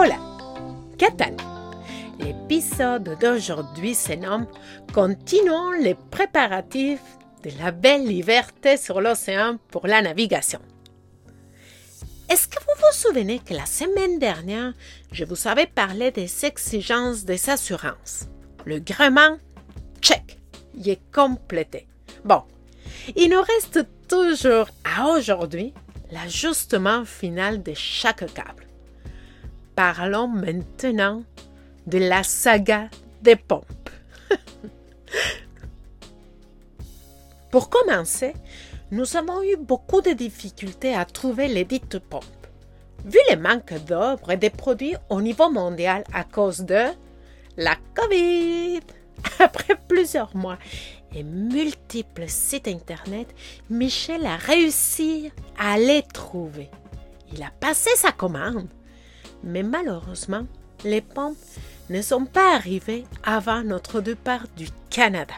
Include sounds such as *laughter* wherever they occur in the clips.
Hola, ¿qué? L'épisode d'aujourd'hui se nomme Continuons les préparatifs de la belle liberté sur l'océan pour la navigation. Est-ce que vous vous souvenez que la semaine dernière, je vous avais parlé des exigences des assurances? Le gréement, check, y est complété. Bon, il nous reste toujours à aujourd'hui l'ajustement final de chaque câble. Parlons maintenant de la saga des pompes. *laughs* Pour commencer, nous avons eu beaucoup de difficultés à trouver les dites pompes. Vu le manque d'œuvres et de produits au niveau mondial à cause de la COVID. *laughs* Après plusieurs mois et multiples sites Internet, Michel a réussi à les trouver. Il a passé sa commande. Mais malheureusement, les pompes ne sont pas arrivées avant notre départ du Canada.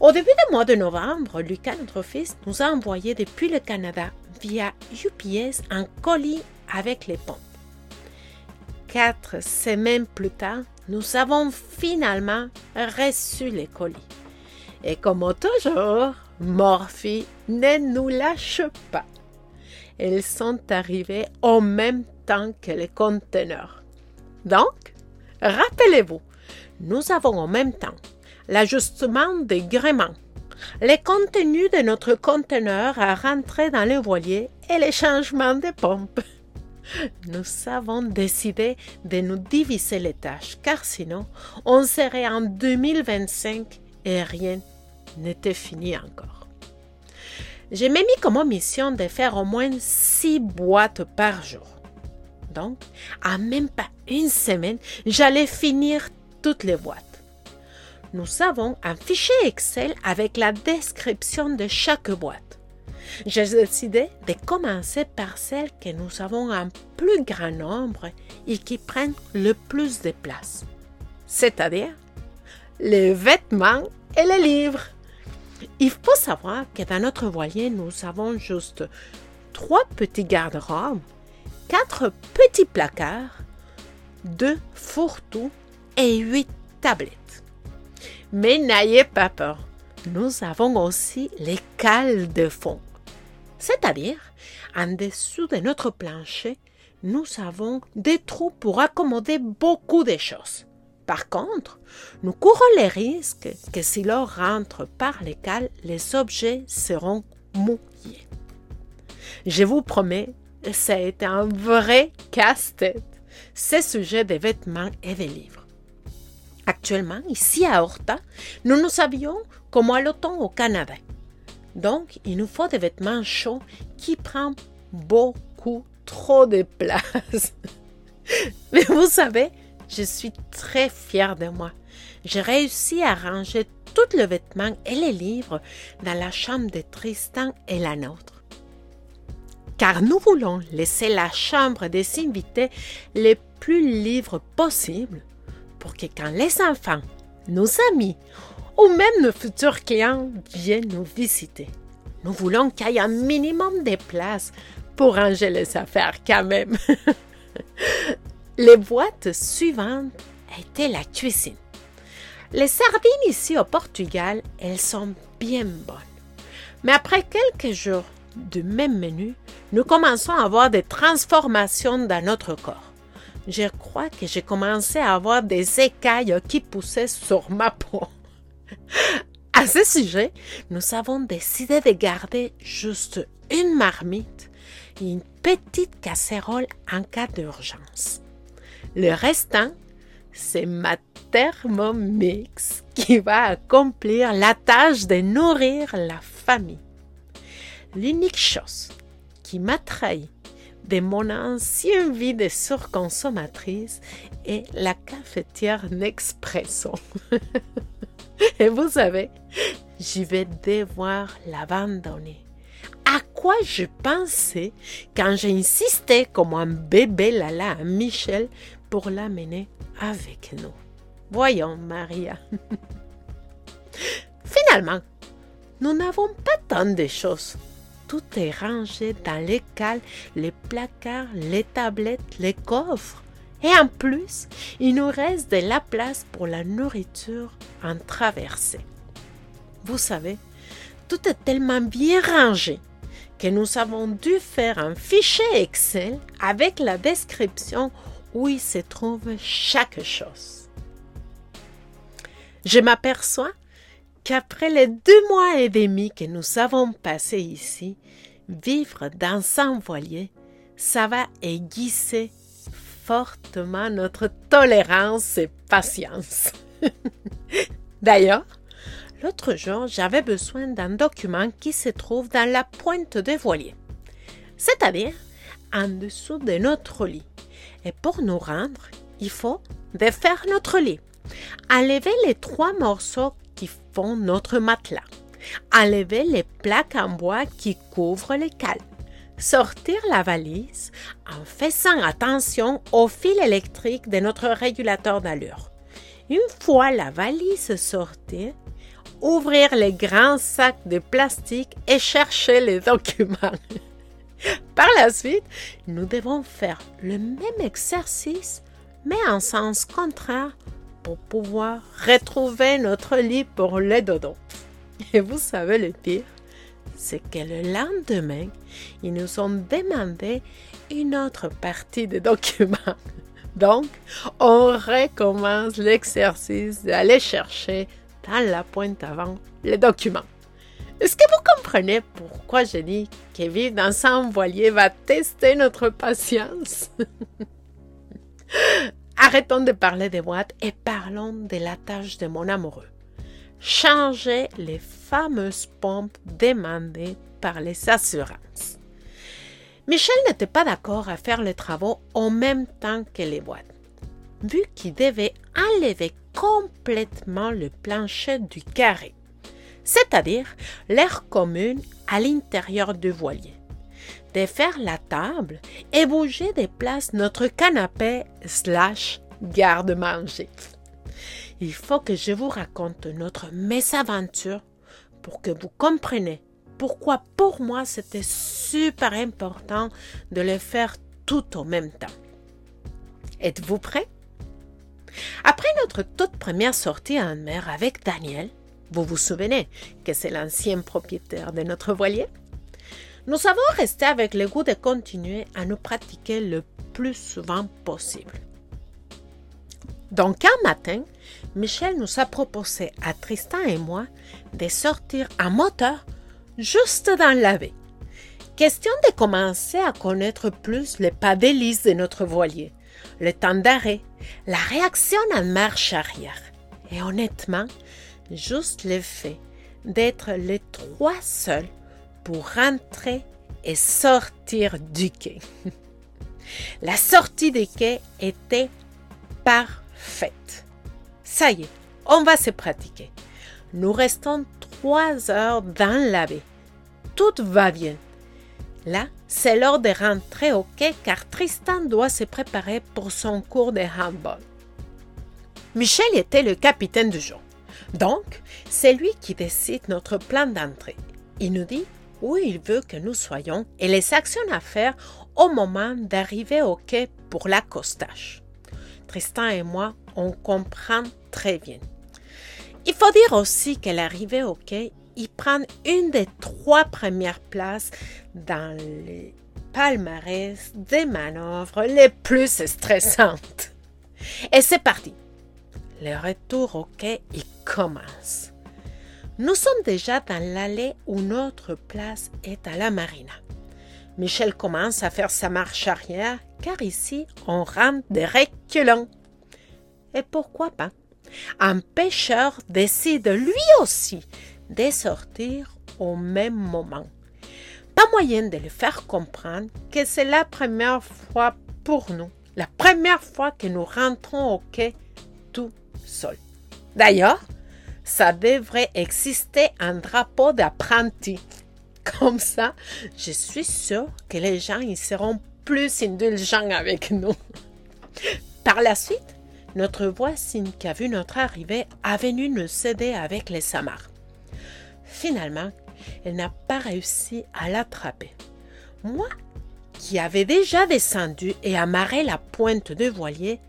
Au début du mois de novembre, Lucas, notre fils, nous a envoyé depuis le Canada via UPS un colis avec les pompes. Quatre semaines plus tard, nous avons finalement reçu les colis. Et comme toujours, Morphy ne nous lâche pas. Elles sont arrivées au même temps que les conteneurs. Donc, rappelez-vous, nous avons en même temps l'ajustement des gréements, les contenus de notre conteneur à rentrer dans le voilier et les changements de pompes. Nous avons décidé de nous diviser les tâches, car sinon, on serait en 2025 et rien n'était fini encore. J'ai mis comme mission de faire au moins six boîtes par jour. Donc, en même pas une semaine, j'allais finir toutes les boîtes nous avons un fichier Excel avec la description de chaque boîte. J'ai décidé de commencer par celles que nous avons un plus grand nombre et qui prennent le plus de place, c'est-à-dire les vêtements et les livres. Il faut savoir que dans notre voilier, nous avons juste trois petits garde-robes, quatre petits placards, deux fourre-tout et huit tablettes. Mais n'ayez pas peur, nous avons aussi les cales de fond. C'est-à-dire, en dessous de notre plancher, nous avons des trous pour accommoder beaucoup de choses. Par contre, nous courons les risques que si l'eau rentre par les cales, les objets seront mouillés. Je vous promets, ça a été un vrai casse-tête, ce sujet des vêtements et des livres. Actuellement, ici à Horta, nous nous habillons comme à l'automne au Canada. Donc, il nous faut des vêtements chauds qui prennent beaucoup trop de place. *laughs* Mais vous savez, je suis très fière de moi. J'ai réussi à ranger tous les vêtements et les livres dans la chambre de Tristan et la nôtre. Car nous voulons laisser la chambre des invités les plus libres possible pour que quand les enfants, nos amis ou même nos futurs clients viennent nous visiter, nous voulons qu'il y ait un minimum de place pour ranger les affaires quand même. *laughs* les boîtes suivantes étaient la cuisine. Les sardines ici au Portugal, elles sont bien bonnes. Mais après quelques jours du même menu, nous commençons à avoir des transformations dans notre corps je crois que j'ai commencé à avoir des écailles qui poussaient sur ma peau. À ce sujet, nous avons décidé de garder juste une marmite et une petite casserole en cas d'urgence. Le restant, c'est ma thermomix qui va accomplir la tâche de nourrir la famille. L'unique chose qui m'a trahi de mon ancienne vie de surconsommatrice et la cafetière Nespresso. *laughs* et vous savez, je vais devoir l'abandonner. À quoi je pensais quand j'insistais comme un bébé Lala à Michel pour l'amener avec nous. Voyons, Maria. *laughs* Finalement, nous n'avons pas tant de choses. Tout est rangé dans les cales, les placards, les tablettes, les coffres. Et en plus, il nous reste de la place pour la nourriture en traversée. Vous savez, tout est tellement bien rangé que nous avons dû faire un fichier Excel avec la description où il se trouve chaque chose. Je m'aperçois qu'après les deux mois et demi que nous avons passés ici, vivre dans un voilier, ça va aiguiser fortement notre tolérance et patience. *laughs* D'ailleurs, l'autre jour, j'avais besoin d'un document qui se trouve dans la pointe des voiliers, c'est-à-dire en dessous de notre lit. Et pour nous rendre, il faut défaire notre lit, enlever les trois morceaux qui font notre matelas, enlever les plaques en bois qui couvrent les cales, sortir la valise en faisant attention au fil électrique de notre régulateur d'allure. Une fois la valise sortie, ouvrir les grands sacs de plastique et chercher les documents. *laughs* Par la suite, nous devons faire le même exercice, mais en sens contraire, pour pouvoir retrouver notre lit pour le dodo. *laughs* Et vous savez le pire, c'est que le lendemain, ils nous ont demandé une autre partie des documents. *laughs* Donc, on recommence l'exercice d'aller chercher dans la pointe avant les documents. Est-ce que vous comprenez pourquoi je dis que vivre dans un voilier va tester notre patience? *laughs* Arrêtons de parler des boîtes et parlons de la tâche de mon amoureux. Changer les fameuses pompes demandées par les assurances. Michel n'était pas d'accord à faire les travaux en même temps que les boîtes, vu qu'il devait enlever complètement le plancher du carré c'est-à-dire l'air commune à l'intérieur du voilier. Défaire la table et bouger des places notre canapé slash garde-manger. Il faut que je vous raconte notre mésaventure pour que vous compreniez pourquoi pour moi c'était super important de le faire tout en même temps. Êtes-vous prêts? Après notre toute première sortie en mer avec Daniel, vous vous souvenez que c'est l'ancien propriétaire de notre voilier? Nous avons resté avec le goût de continuer à nous pratiquer le plus souvent possible. Donc un matin, Michel nous a proposé à Tristan et moi de sortir en moteur juste dans la baie. Question de commencer à connaître plus les pas d'hélice de notre voilier, le temps d'arrêt, la réaction en marche arrière. Et honnêtement, juste le fait d'être les trois seuls pour rentrer et sortir du quai. *laughs* La sortie du quai était parfaite. Ça y est, on va se pratiquer. Nous restons trois heures dans la baie. Tout va bien. Là, c'est l'heure de rentrer au quai car Tristan doit se préparer pour son cours de handball. Michel était le capitaine du jour. Donc, c'est lui qui décide notre plan d'entrée. Il nous dit où il veut que nous soyons et les actions à faire au moment d'arriver au quai pour l'accostage. Tristan et moi, on comprend très bien. Il faut dire aussi qu'à l'arrivée au quai, il prend une des trois premières places dans les palmarès des manœuvres les plus stressantes. Et c'est parti. Le retour au quai y commence. Nous sommes déjà dans l'allée où notre place est à la marina. Michel commence à faire sa marche arrière car ici on rentre des reculons. Et pourquoi pas? Un pêcheur décide lui aussi de sortir au même moment. pas moyen de le faire comprendre que c'est la première fois pour nous, la première fois que nous rentrons au quai tout seuls. D'ailleurs, ça devrait exister un drapeau d'apprenti. *laughs* Comme ça, je suis sûre que les gens y seront plus indulgents avec nous. *laughs* Par la suite, notre voisine qui a vu notre arrivée a venu nous aider avec les samars. Finalement, elle n'a pas réussi à l'attraper. Moi, qui avais déjà descendu et amarré la pointe de voilier,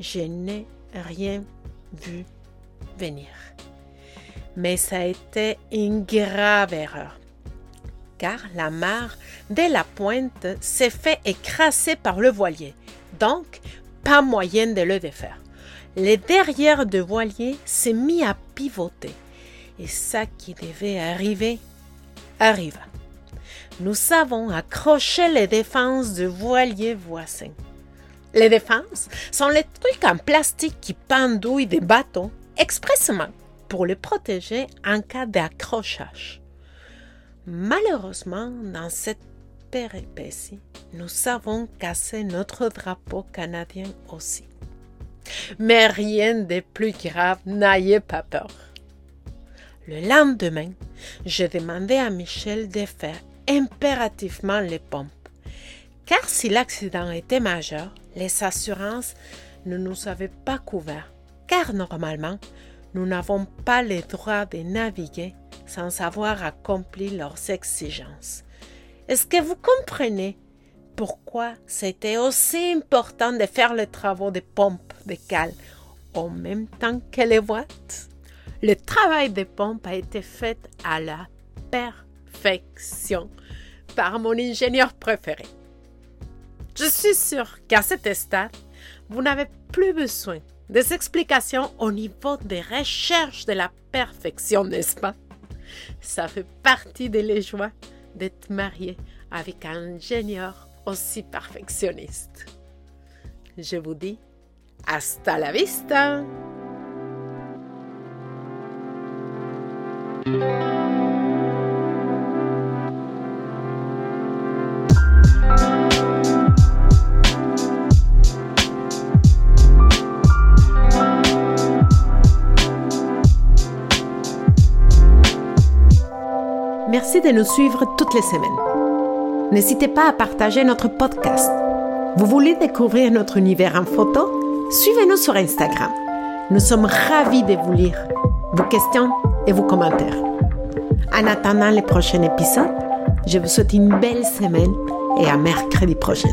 je n'ai rien vu venir. Mais ça a été une grave erreur, car la mare de la pointe s'est fait écraser par le voilier, donc pas moyen de le défaire. Le derrière de voilier s'est mis à pivoter, et ça qui devait arriver arriva. Nous avons accroché les défenses du voilier voisin. Les défenses sont les trucs en plastique qui pendouillent des bateaux expressément pour les protéger en cas d'accrochage. Malheureusement, dans cette péripétie, nous avons cassé notre drapeau canadien aussi. Mais rien de plus grave, n'ayez pas peur. Le lendemain, je demandais à Michel de faire impérativement les pompes, car si l'accident était majeur, les assurances ne nous avaient pas couverts, car normalement, nous n'avons pas le droit de naviguer sans avoir accompli leurs exigences. Est-ce que vous comprenez pourquoi c'était aussi important de faire les travaux de pompes de cale en même temps que les boîtes? Le travail des pompes a été fait à la perfection par mon ingénieur préféré. Je suis sûre qu'à cet stade, vous n'avez plus besoin des explications au niveau des recherches de la perfection, n'est-ce pas? Ça fait partie de joies d'être marié avec un ingénieur aussi perfectionniste. Je vous dis hasta la vista! Merci de nous suivre toutes les semaines. N'hésitez pas à partager notre podcast. Vous voulez découvrir notre univers en photo? Suivez-nous sur Instagram. Nous sommes ravis de vous lire. Vos questions et vos commentaires. En attendant les prochains épisodes, je vous souhaite une belle semaine et à mercredi prochain.